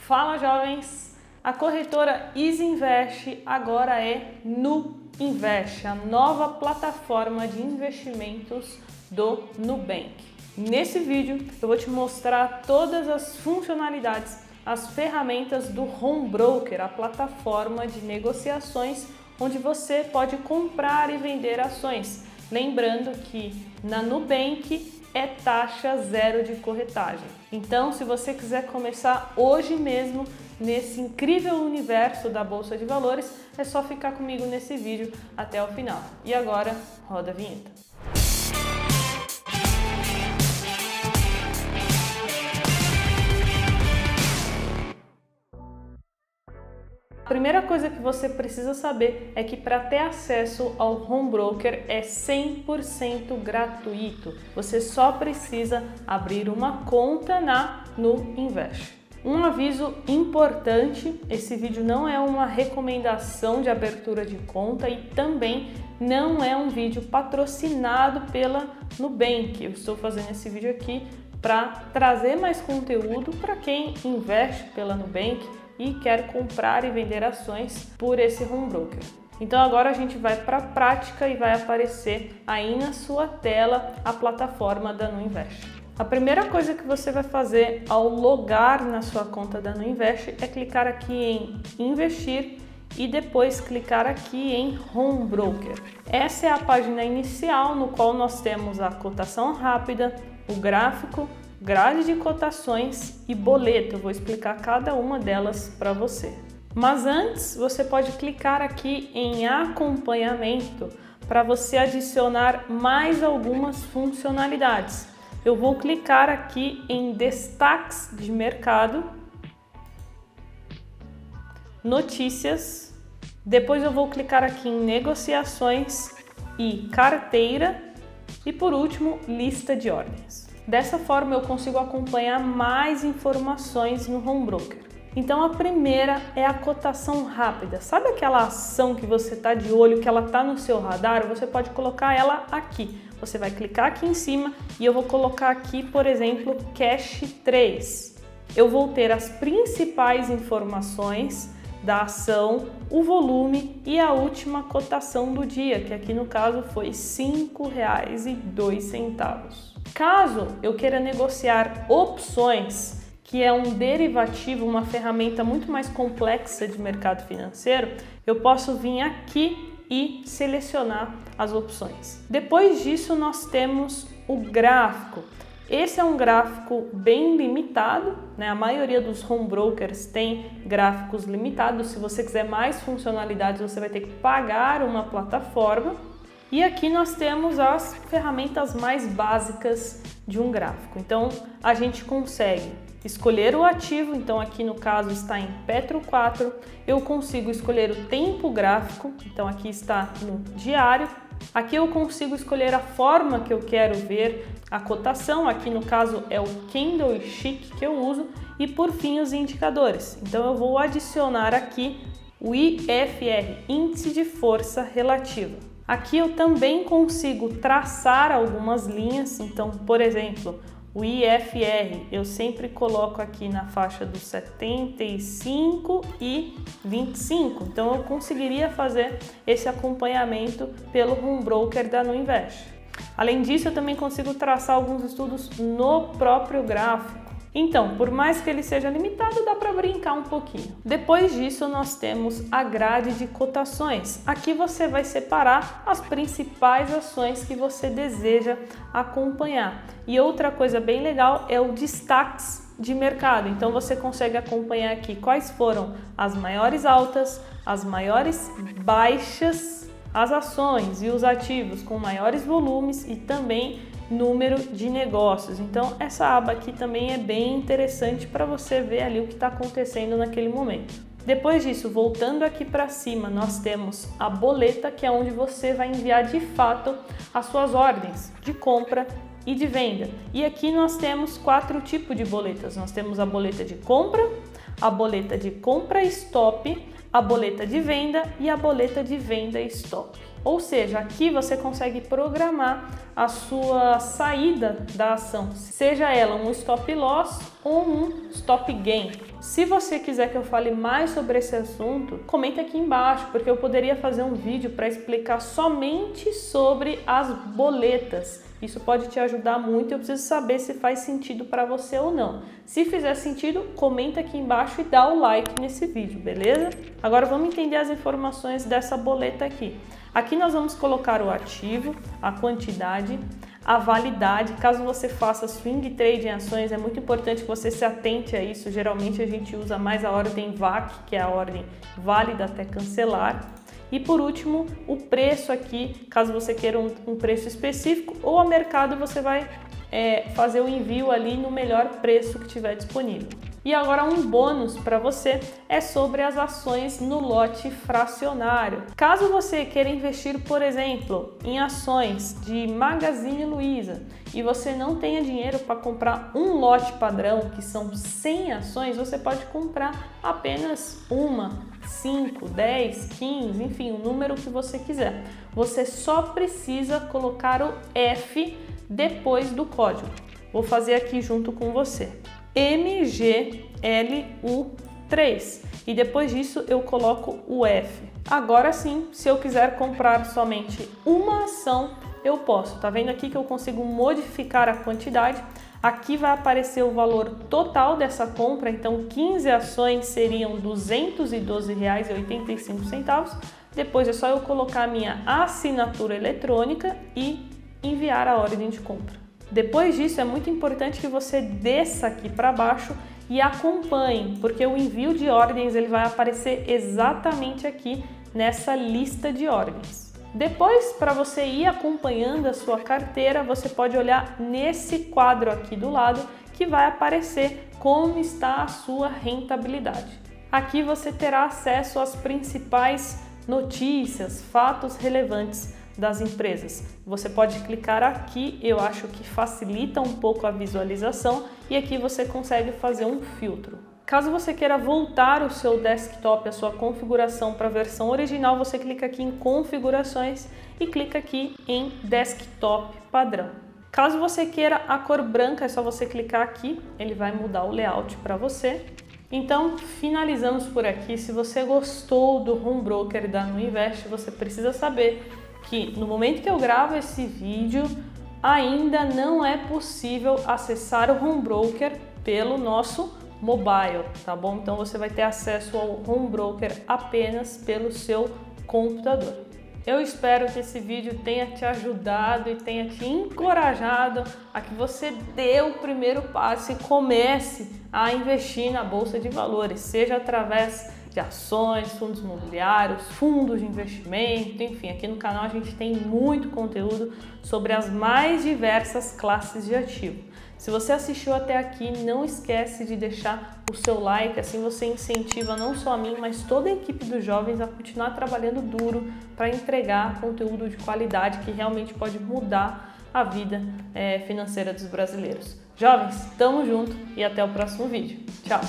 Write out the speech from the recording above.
Fala jovens! A corretora Easy Invest agora é no Invest, a nova plataforma de investimentos do Nubank. Nesse vídeo eu vou te mostrar todas as funcionalidades, as ferramentas do Home Broker, a plataforma de negociações onde você pode comprar e vender ações. Lembrando que na Nubank é taxa zero de corretagem. Então, se você quiser começar hoje mesmo nesse incrível universo da Bolsa de Valores, é só ficar comigo nesse vídeo até o final. E agora, roda a vinheta. Primeira coisa que você precisa saber é que para ter acesso ao Home Broker é 100% gratuito. Você só precisa abrir uma conta na No Invest. Um aviso importante: esse vídeo não é uma recomendação de abertura de conta e também não é um vídeo patrocinado pela Nubank. Eu estou fazendo esse vídeo aqui para trazer mais conteúdo para quem investe pela Nubank e quer comprar e vender ações por esse home broker. Então agora a gente vai para a prática e vai aparecer aí na sua tela a plataforma da Nuinvest. A primeira coisa que você vai fazer ao logar na sua conta da Nuinvest é clicar aqui em investir e depois clicar aqui em Home Broker. Essa é a página inicial no qual nós temos a cotação rápida, o gráfico grade de cotações e boleto. Eu vou explicar cada uma delas para você. Mas antes, você pode clicar aqui em acompanhamento para você adicionar mais algumas funcionalidades. Eu vou clicar aqui em destaques de mercado, notícias, depois eu vou clicar aqui em negociações e carteira e por último, lista de ordens. Dessa forma eu consigo acompanhar mais informações no home broker. Então a primeira é a cotação rápida. Sabe aquela ação que você está de olho, que ela está no seu radar? Você pode colocar ela aqui. Você vai clicar aqui em cima e eu vou colocar aqui, por exemplo, Cash 3. Eu vou ter as principais informações da ação, o volume e a última cotação do dia, que aqui no caso foi R$ 5,02. Caso eu queira negociar opções, que é um derivativo, uma ferramenta muito mais complexa de mercado financeiro, eu posso vir aqui e selecionar as opções. Depois disso, nós temos o gráfico. Esse é um gráfico bem limitado, né? A maioria dos home brokers tem gráficos limitados. Se você quiser mais funcionalidades, você vai ter que pagar uma plataforma. E aqui nós temos as ferramentas mais básicas de um gráfico. Então a gente consegue escolher o ativo, então aqui no caso está em Petro 4, eu consigo escolher o tempo gráfico, então aqui está no diário. Aqui eu consigo escolher a forma que eu quero ver a cotação, aqui no caso é o candlestick que eu uso, e por fim os indicadores. Então eu vou adicionar aqui o IFR, Índice de Força Relativa. Aqui eu também consigo traçar algumas linhas, então, por exemplo, o IFR eu sempre coloco aqui na faixa dos 75 e 25, então eu conseguiria fazer esse acompanhamento pelo home broker da Nuinvest. Além disso, eu também consigo traçar alguns estudos no próprio gráfico. Então, por mais que ele seja limitado, dá para brincar um pouquinho. Depois disso, nós temos a grade de cotações. Aqui você vai separar as principais ações que você deseja acompanhar. E outra coisa bem legal é o destaques de mercado. Então você consegue acompanhar aqui quais foram as maiores altas, as maiores baixas, as ações e os ativos com maiores volumes e também número de negócios. Então, essa aba aqui também é bem interessante para você ver ali o que está acontecendo naquele momento. Depois disso, voltando aqui para cima, nós temos a boleta, que é onde você vai enviar de fato as suas ordens de compra e de venda. E aqui nós temos quatro tipos de boletas. Nós temos a boleta de compra, a boleta de compra stop, a boleta de venda e a boleta de venda stop. Ou seja, aqui você consegue programar a sua saída da ação, seja ela um stop loss ou um stop gain. Se você quiser que eu fale mais sobre esse assunto, comenta aqui embaixo, porque eu poderia fazer um vídeo para explicar somente sobre as boletas. Isso pode te ajudar muito. Eu preciso saber se faz sentido para você ou não. Se fizer sentido, comenta aqui embaixo e dá o like nesse vídeo, beleza? Agora vamos entender as informações dessa boleta aqui. Aqui nós vamos colocar o ativo, a quantidade, a validade. Caso você faça swing trade em ações, é muito importante que você se atente a isso. Geralmente a gente usa mais a ordem VAC, que é a ordem válida até cancelar. E por último, o preço aqui, caso você queira um, um preço específico, ou a mercado você vai é, fazer o envio ali no melhor preço que tiver disponível. E agora um bônus para você é sobre as ações no lote fracionário. Caso você queira investir, por exemplo, em ações de Magazine Luiza e você não tenha dinheiro para comprar um lote padrão, que são 100 ações, você pode comprar apenas uma, 5, 10, 15, enfim, o número que você quiser. Você só precisa colocar o F depois do código. Vou fazer aqui junto com você. MGLU3 e depois disso eu coloco o F. Agora sim, se eu quiser comprar somente uma ação, eu posso. Tá vendo aqui que eu consigo modificar a quantidade? Aqui vai aparecer o valor total dessa compra, então 15 ações seriam R$ 212,85. Depois é só eu colocar a minha assinatura eletrônica e enviar a ordem de compra. Depois disso, é muito importante que você desça aqui para baixo e acompanhe, porque o envio de ordens ele vai aparecer exatamente aqui nessa lista de ordens. Depois, para você ir acompanhando a sua carteira, você pode olhar nesse quadro aqui do lado que vai aparecer como está a sua rentabilidade. Aqui você terá acesso às principais notícias, fatos relevantes das empresas. Você pode clicar aqui, eu acho que facilita um pouco a visualização e aqui você consegue fazer um filtro. Caso você queira voltar o seu desktop, a sua configuração para a versão original, você clica aqui em configurações e clica aqui em desktop padrão. Caso você queira a cor branca, é só você clicar aqui, ele vai mudar o layout para você. Então, finalizamos por aqui. Se você gostou do Home Broker da Nuinvest, você precisa saber que no momento que eu gravo esse vídeo, ainda não é possível acessar o Home Broker pelo nosso mobile, tá bom? Então você vai ter acesso ao Home Broker apenas pelo seu computador. Eu espero que esse vídeo tenha te ajudado e tenha te encorajado a que você dê o primeiro passo e comece a investir na bolsa de valores, seja através de ações, fundos imobiliários, fundos de investimento, enfim, aqui no canal a gente tem muito conteúdo sobre as mais diversas classes de ativo. Se você assistiu até aqui, não esquece de deixar o seu like, assim você incentiva não só a mim, mas toda a equipe dos jovens a continuar trabalhando duro para entregar conteúdo de qualidade que realmente pode mudar a vida é, financeira dos brasileiros. Jovens, tamo junto e até o próximo vídeo. Tchau!